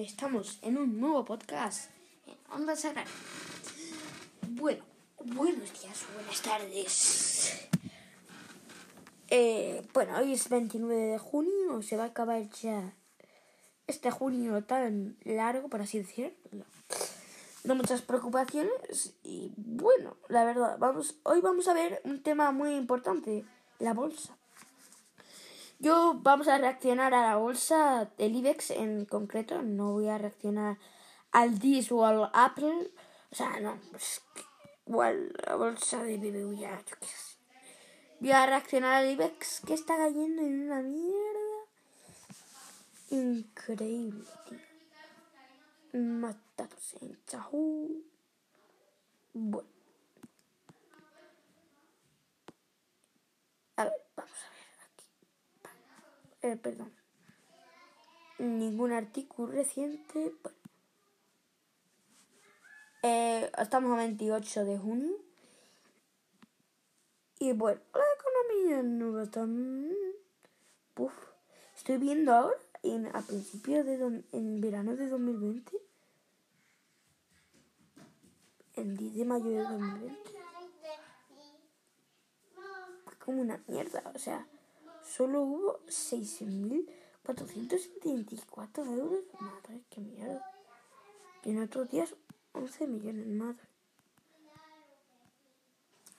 Estamos en un nuevo podcast en Onda Sagrada. Bueno, buenos días, buenas tardes. Eh, bueno, hoy es 29 de junio, se va a acabar ya este junio tan largo, por así decirlo. No muchas preocupaciones y bueno, la verdad, vamos, hoy vamos a ver un tema muy importante, la bolsa. Yo vamos a reaccionar a la bolsa del IBEX en concreto, no voy a reaccionar al DIS o al Apple, o sea, no, pues igual la bolsa de BBV ya, yo qué sé. Voy a reaccionar al IBEX que está cayendo en una mierda increíble, tío. Matarse en Chahú. Bueno. A ver eh, perdón, ningún artículo reciente. Bueno. Eh, estamos a 28 de junio. Y bueno, la economía no va tan... Estoy viendo ahora, en, a principios de... en verano de 2020. En 10 de mayo de 2020. Como una mierda, o sea solo hubo 6.474 euros. Madre, qué mierda. Y en otros días 11 millones, madre.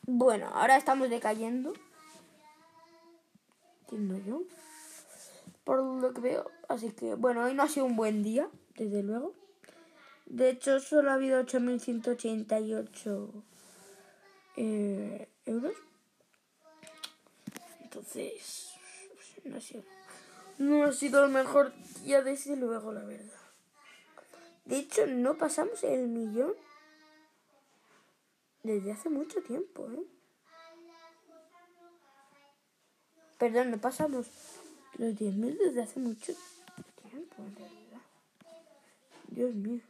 Bueno, ahora estamos decayendo. Entiendo yo. Por lo que veo. Así que, bueno, hoy no ha sido un buen día, desde luego. De hecho, solo ha habido 8.188 eh, euros. Entonces, no ha sido, no ha sido el mejor día desde luego, la verdad. De hecho, no pasamos el millón desde hace mucho tiempo, ¿eh? Perdón, no pasamos los 10.000 desde hace mucho tiempo, en realidad. Dios mío.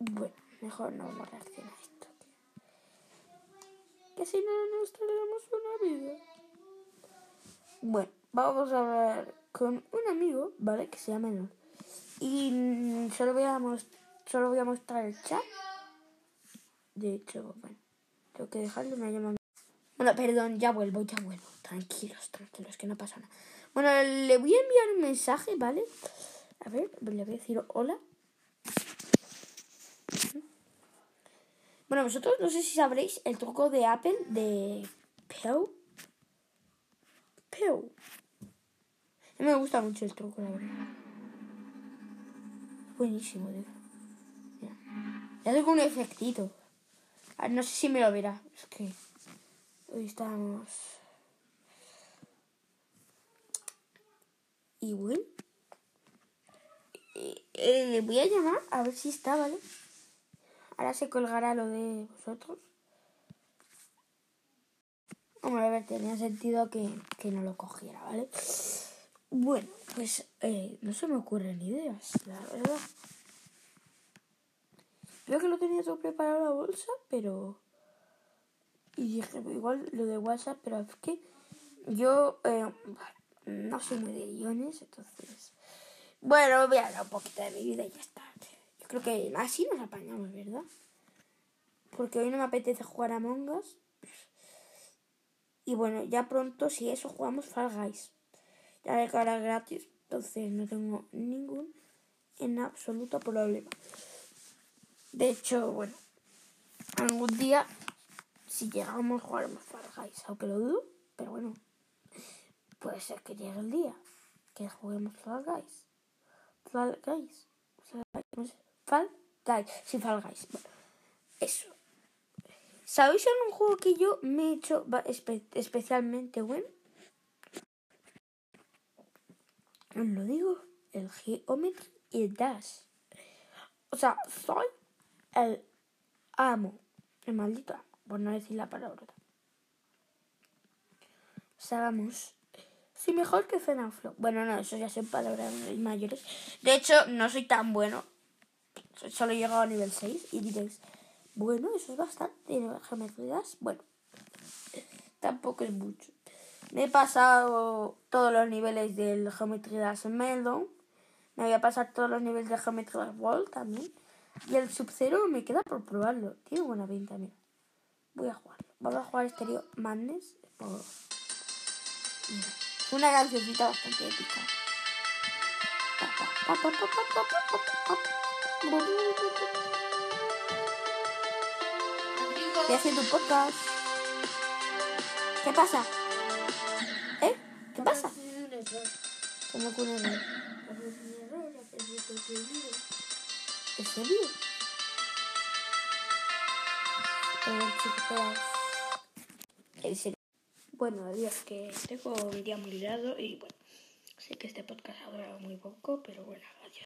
Bueno, mejor no vamos a reaccionar a esto. Que si no nos traemos una vida. Bueno, vamos a hablar con un amigo, ¿vale? Que se llama. Y solo voy a, solo voy a mostrar el chat. De hecho, bueno, tengo que dejarlo, me ha llamado. Bueno, perdón, ya vuelvo, ya vuelvo. Tranquilos, tranquilos, que no pasa nada. Bueno, le voy a enviar un mensaje, ¿vale? A ver, le voy a decir hola. Bueno, vosotros no sé si sabréis el truco de Apple de Pew. Pew. Me gusta mucho el truco, la verdad. Buenísimo, tío. Le hago un efectito. no sé si me lo verá. Es que hoy estamos. Y bueno. Eh, voy a llamar a ver si está, ¿vale? Ahora se colgará lo de vosotros. Hombre, a ver, tenía sentido que, no lo cogiera, ¿vale? Bueno, pues eh, no se me ocurren ideas, la verdad. Creo que lo tenía todo preparado la bolsa, pero... Y dije, pues igual lo de WhatsApp, pero es que yo eh, no soy muy de guiones, entonces... Bueno, voy a hablar un poquito de mi vida y ya está. Creo que así nos apañamos, ¿verdad? Porque hoy no me apetece jugar a Mongas. Y bueno, ya pronto, si eso, jugamos Fall Guys. Ya de cara gratis. Entonces no tengo ningún en absoluto problema. De hecho, bueno, algún día, si llegamos, jugaremos Fall Guys. Aunque lo dudo, pero bueno, puede ser que llegue el día que juguemos Fall Guys. Fall Guys. Fall. Sí, Fall. Bueno, eso. ¿Sabéis en un juego que yo me he hecho especialmente bueno? Os lo digo, el Geometry y el Dash. O sea, soy el amo, el maldito amo, por no decir la palabra. O sea, vamos, soy mejor que Fenaflo. Bueno, no, eso ya son palabras mayores. De hecho, no soy tan bueno. Solo he llegado a nivel 6 y diréis, Bueno, eso es bastante. Geometrías, bueno, tampoco es mucho. Me he pasado todos los niveles del Geometrías Melon. Me voy a pasar todos los niveles de Geometrías Wall también. Y el Sub-Zero me queda por probarlo. Tiene buena pinta, mira. Voy a jugarlo. Vamos a jugar Stereo Madness. Una cancioncita bastante épica. Estoy haciendo un podcast. ¿Qué pasa? ¿Eh? ¿Qué pasa? ¿Cómo que un error? ¿En serio? En serio. Bueno, adiós, que tengo un día muy liado y bueno, sé que este podcast ha durado muy poco, pero bueno, adiós.